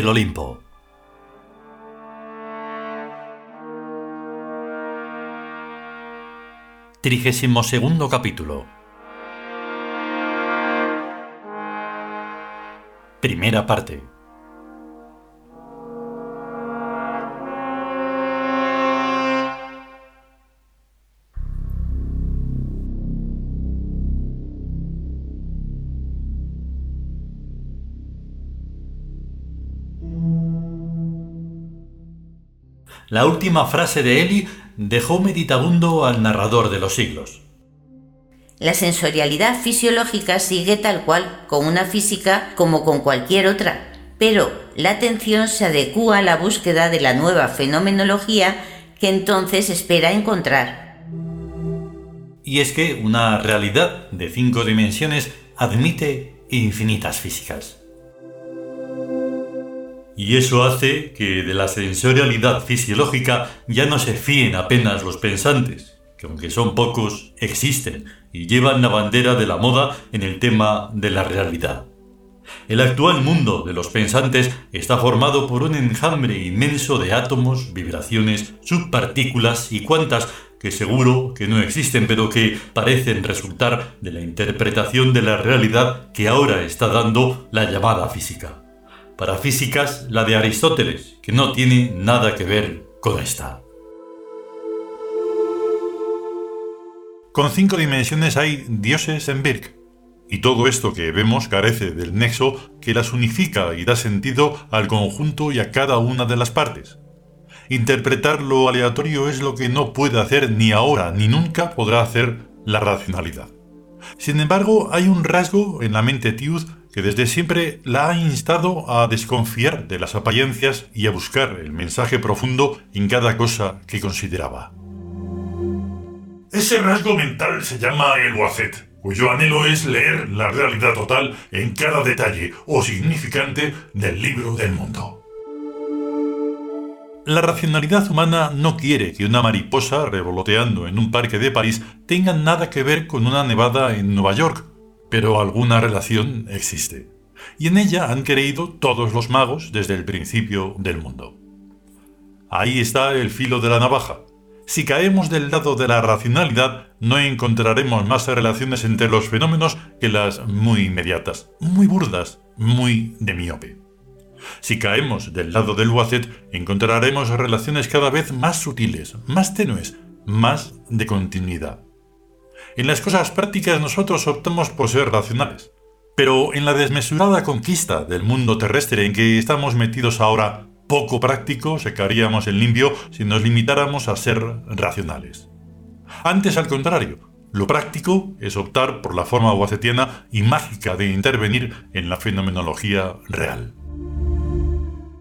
el Olimpo. Trigésimo segundo capítulo. Primera parte. La última frase de Eli dejó meditabundo al narrador de los siglos. La sensorialidad fisiológica sigue tal cual con una física como con cualquier otra, pero la atención se adecúa a la búsqueda de la nueva fenomenología que entonces espera encontrar. Y es que una realidad de cinco dimensiones admite infinitas físicas. Y eso hace que de la sensorialidad fisiológica ya no se fíen apenas los pensantes, que aunque son pocos, existen y llevan la bandera de la moda en el tema de la realidad. El actual mundo de los pensantes está formado por un enjambre inmenso de átomos, vibraciones, subpartículas y cuantas que seguro que no existen, pero que parecen resultar de la interpretación de la realidad que ahora está dando la llamada física para físicas la de Aristóteles, que no tiene nada que ver con esta. Con cinco dimensiones hay dioses en Birk, y todo esto que vemos carece del nexo que las unifica y da sentido al conjunto y a cada una de las partes. Interpretar lo aleatorio es lo que no puede hacer ni ahora ni nunca podrá hacer la racionalidad. Sin embargo, hay un rasgo en la mente Tiud que desde siempre la ha instado a desconfiar de las apariencias y a buscar el mensaje profundo en cada cosa que consideraba. Ese rasgo mental se llama el wacet, cuyo anhelo es leer la realidad total en cada detalle o significante del libro del mundo. La racionalidad humana no quiere que una mariposa revoloteando en un parque de París tenga nada que ver con una nevada en Nueva York, pero alguna relación existe. Y en ella han creído todos los magos desde el principio del mundo. Ahí está el filo de la navaja. Si caemos del lado de la racionalidad, no encontraremos más relaciones entre los fenómenos que las muy inmediatas, muy burdas, muy de miope. Si caemos del lado del Wacet, encontraremos relaciones cada vez más sutiles, más tenues, más de continuidad. En las cosas prácticas nosotros optamos por ser racionales. Pero en la desmesurada conquista del mundo terrestre en que estamos metidos ahora, poco práctico secaríamos el limpio si nos limitáramos a ser racionales. Antes, al contrario, lo práctico es optar por la forma guacetiana y mágica de intervenir en la fenomenología real.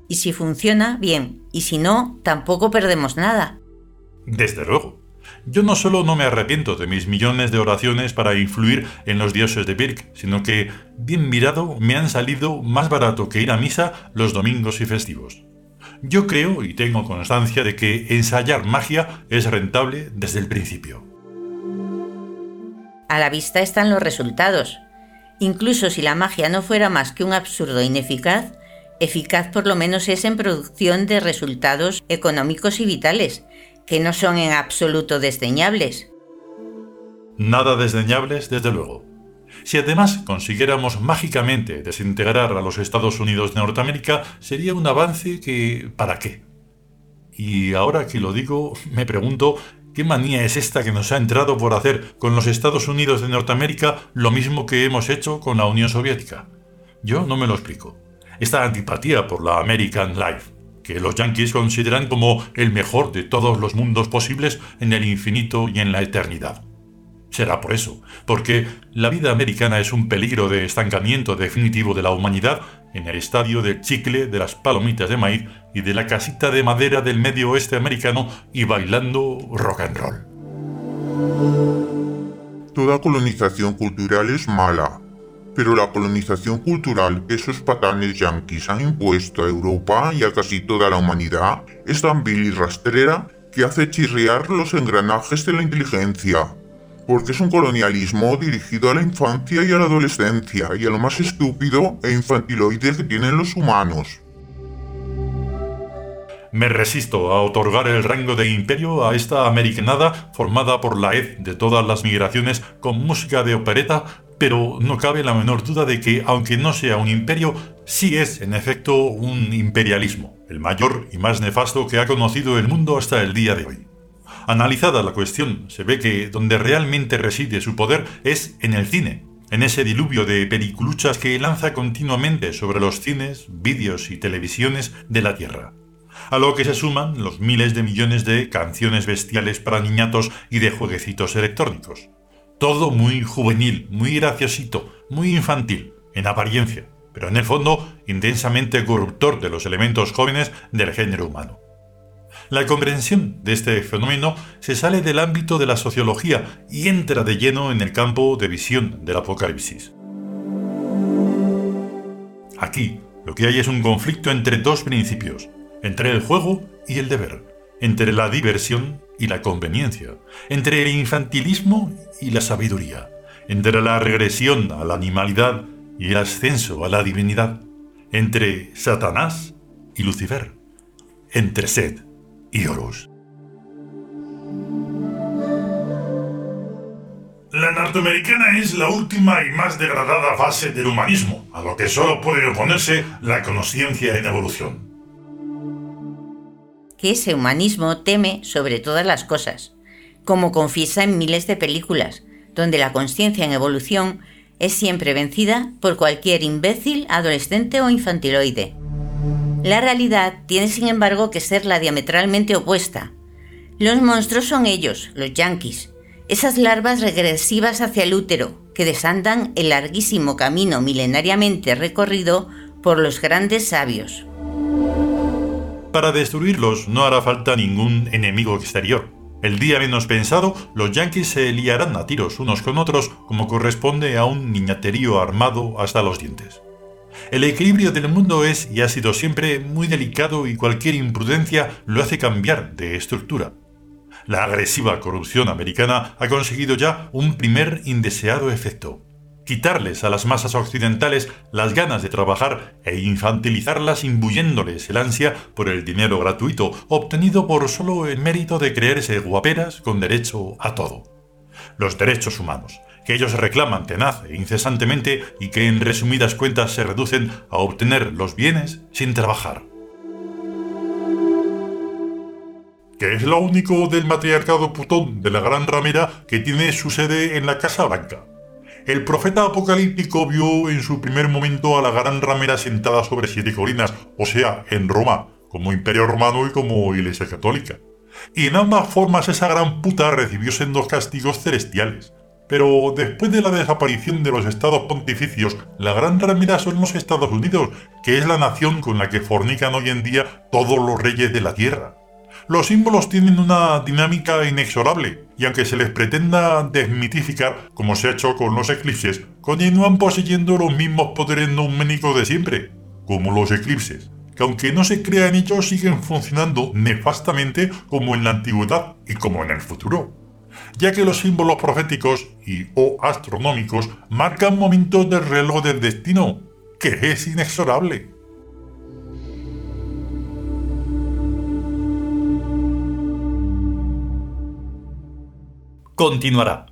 Y si funciona, bien, y si no, tampoco perdemos nada. Desde luego. Yo no solo no me arrepiento de mis millones de oraciones para influir en los dioses de Birk, sino que, bien mirado, me han salido más barato que ir a misa los domingos y festivos. Yo creo y tengo constancia de que ensayar magia es rentable desde el principio. A la vista están los resultados. Incluso si la magia no fuera más que un absurdo ineficaz, eficaz por lo menos es en producción de resultados económicos y vitales, que no son en absoluto desdeñables. Nada desdeñables, desde luego. Si además consiguiéramos mágicamente desintegrar a los Estados Unidos de Norteamérica, sería un avance que... ¿para qué? Y ahora que lo digo, me pregunto, ¿qué manía es esta que nos ha entrado por hacer con los Estados Unidos de Norteamérica lo mismo que hemos hecho con la Unión Soviética? Yo no me lo explico. Esta antipatía por la American Life que los yankees consideran como el mejor de todos los mundos posibles en el infinito y en la eternidad. Será por eso, porque la vida americana es un peligro de estancamiento definitivo de la humanidad en el estadio del chicle, de las palomitas de maíz y de la casita de madera del medio oeste americano y bailando rock and roll. Toda colonización cultural es mala, pero la colonización cultural que esos patanes yanquis han impuesto a Europa y a casi toda la humanidad es tan vil y rastrera que hace chirriar los engranajes de la inteligencia, porque es un colonialismo dirigido a la infancia y a la adolescencia y a lo más estúpido e infantiloide que tienen los humanos. me resisto a otorgar el rango de imperio a esta americanada formada por la ed de todas las migraciones con música de opereta, pero no cabe la menor duda de que, aunque no sea un imperio, sí es en efecto un imperialismo, el mayor y más nefasto que ha conocido el mundo hasta el día de hoy. Analizada la cuestión, se ve que donde realmente reside su poder es en el cine, en ese diluvio de periculuchas que lanza continuamente sobre los cines, vídeos y televisiones de la Tierra a lo que se suman los miles de millones de canciones bestiales para niñatos y de jueguecitos electrónicos. Todo muy juvenil, muy graciosito, muy infantil, en apariencia, pero en el fondo intensamente corruptor de los elementos jóvenes del género humano. La comprensión de este fenómeno se sale del ámbito de la sociología y entra de lleno en el campo de visión del apocalipsis. Aquí, lo que hay es un conflicto entre dos principios, entre el juego y el deber, entre la diversión y la conveniencia, entre el infantilismo y la sabiduría, entre la regresión a la animalidad y el ascenso a la divinidad, entre Satanás y Lucifer, entre Sed y Horus. La norteamericana es la última y más degradada fase del humanismo, a lo que solo puede oponerse la conciencia en evolución que ese humanismo teme sobre todas las cosas, como confiesa en miles de películas, donde la conciencia en evolución es siempre vencida por cualquier imbécil, adolescente o infantiloide. La realidad tiene sin embargo que ser la diametralmente opuesta. Los monstruos son ellos, los yanquis, esas larvas regresivas hacia el útero, que desandan el larguísimo camino milenariamente recorrido por los grandes sabios. Para destruirlos no hará falta ningún enemigo exterior. El día menos pensado, los yanquis se liarán a tiros unos con otros como corresponde a un niñaterío armado hasta los dientes. El equilibrio del mundo es y ha sido siempre muy delicado y cualquier imprudencia lo hace cambiar de estructura. La agresiva corrupción americana ha conseguido ya un primer indeseado efecto quitarles a las masas occidentales las ganas de trabajar e infantilizarlas imbuyéndoles el ansia por el dinero gratuito obtenido por solo el mérito de creerse guaperas con derecho a todo. Los derechos humanos, que ellos reclaman tenaz e incesantemente y que en resumidas cuentas se reducen a obtener los bienes sin trabajar. que es lo único del matriarcado putón de la Gran Ramera que tiene su sede en la Casa Blanca. El profeta apocalíptico vio en su primer momento a la gran ramera sentada sobre siete colinas, o sea, en Roma, como imperio romano y como iglesia católica. Y en ambas formas esa gran puta recibió sendos castigos celestiales. Pero después de la desaparición de los estados pontificios, la gran ramera son los Estados Unidos, que es la nación con la que fornican hoy en día todos los reyes de la tierra. Los símbolos tienen una dinámica inexorable, y aunque se les pretenda desmitificar, como se ha hecho con los eclipses, continúan poseyendo los mismos poderes numéricos de siempre, como los eclipses, que aunque no se crean ellos siguen funcionando nefastamente como en la antigüedad y como en el futuro ya que los símbolos proféticos y o astronómicos marcan momentos del reloj del destino, que es inexorable. Continuará.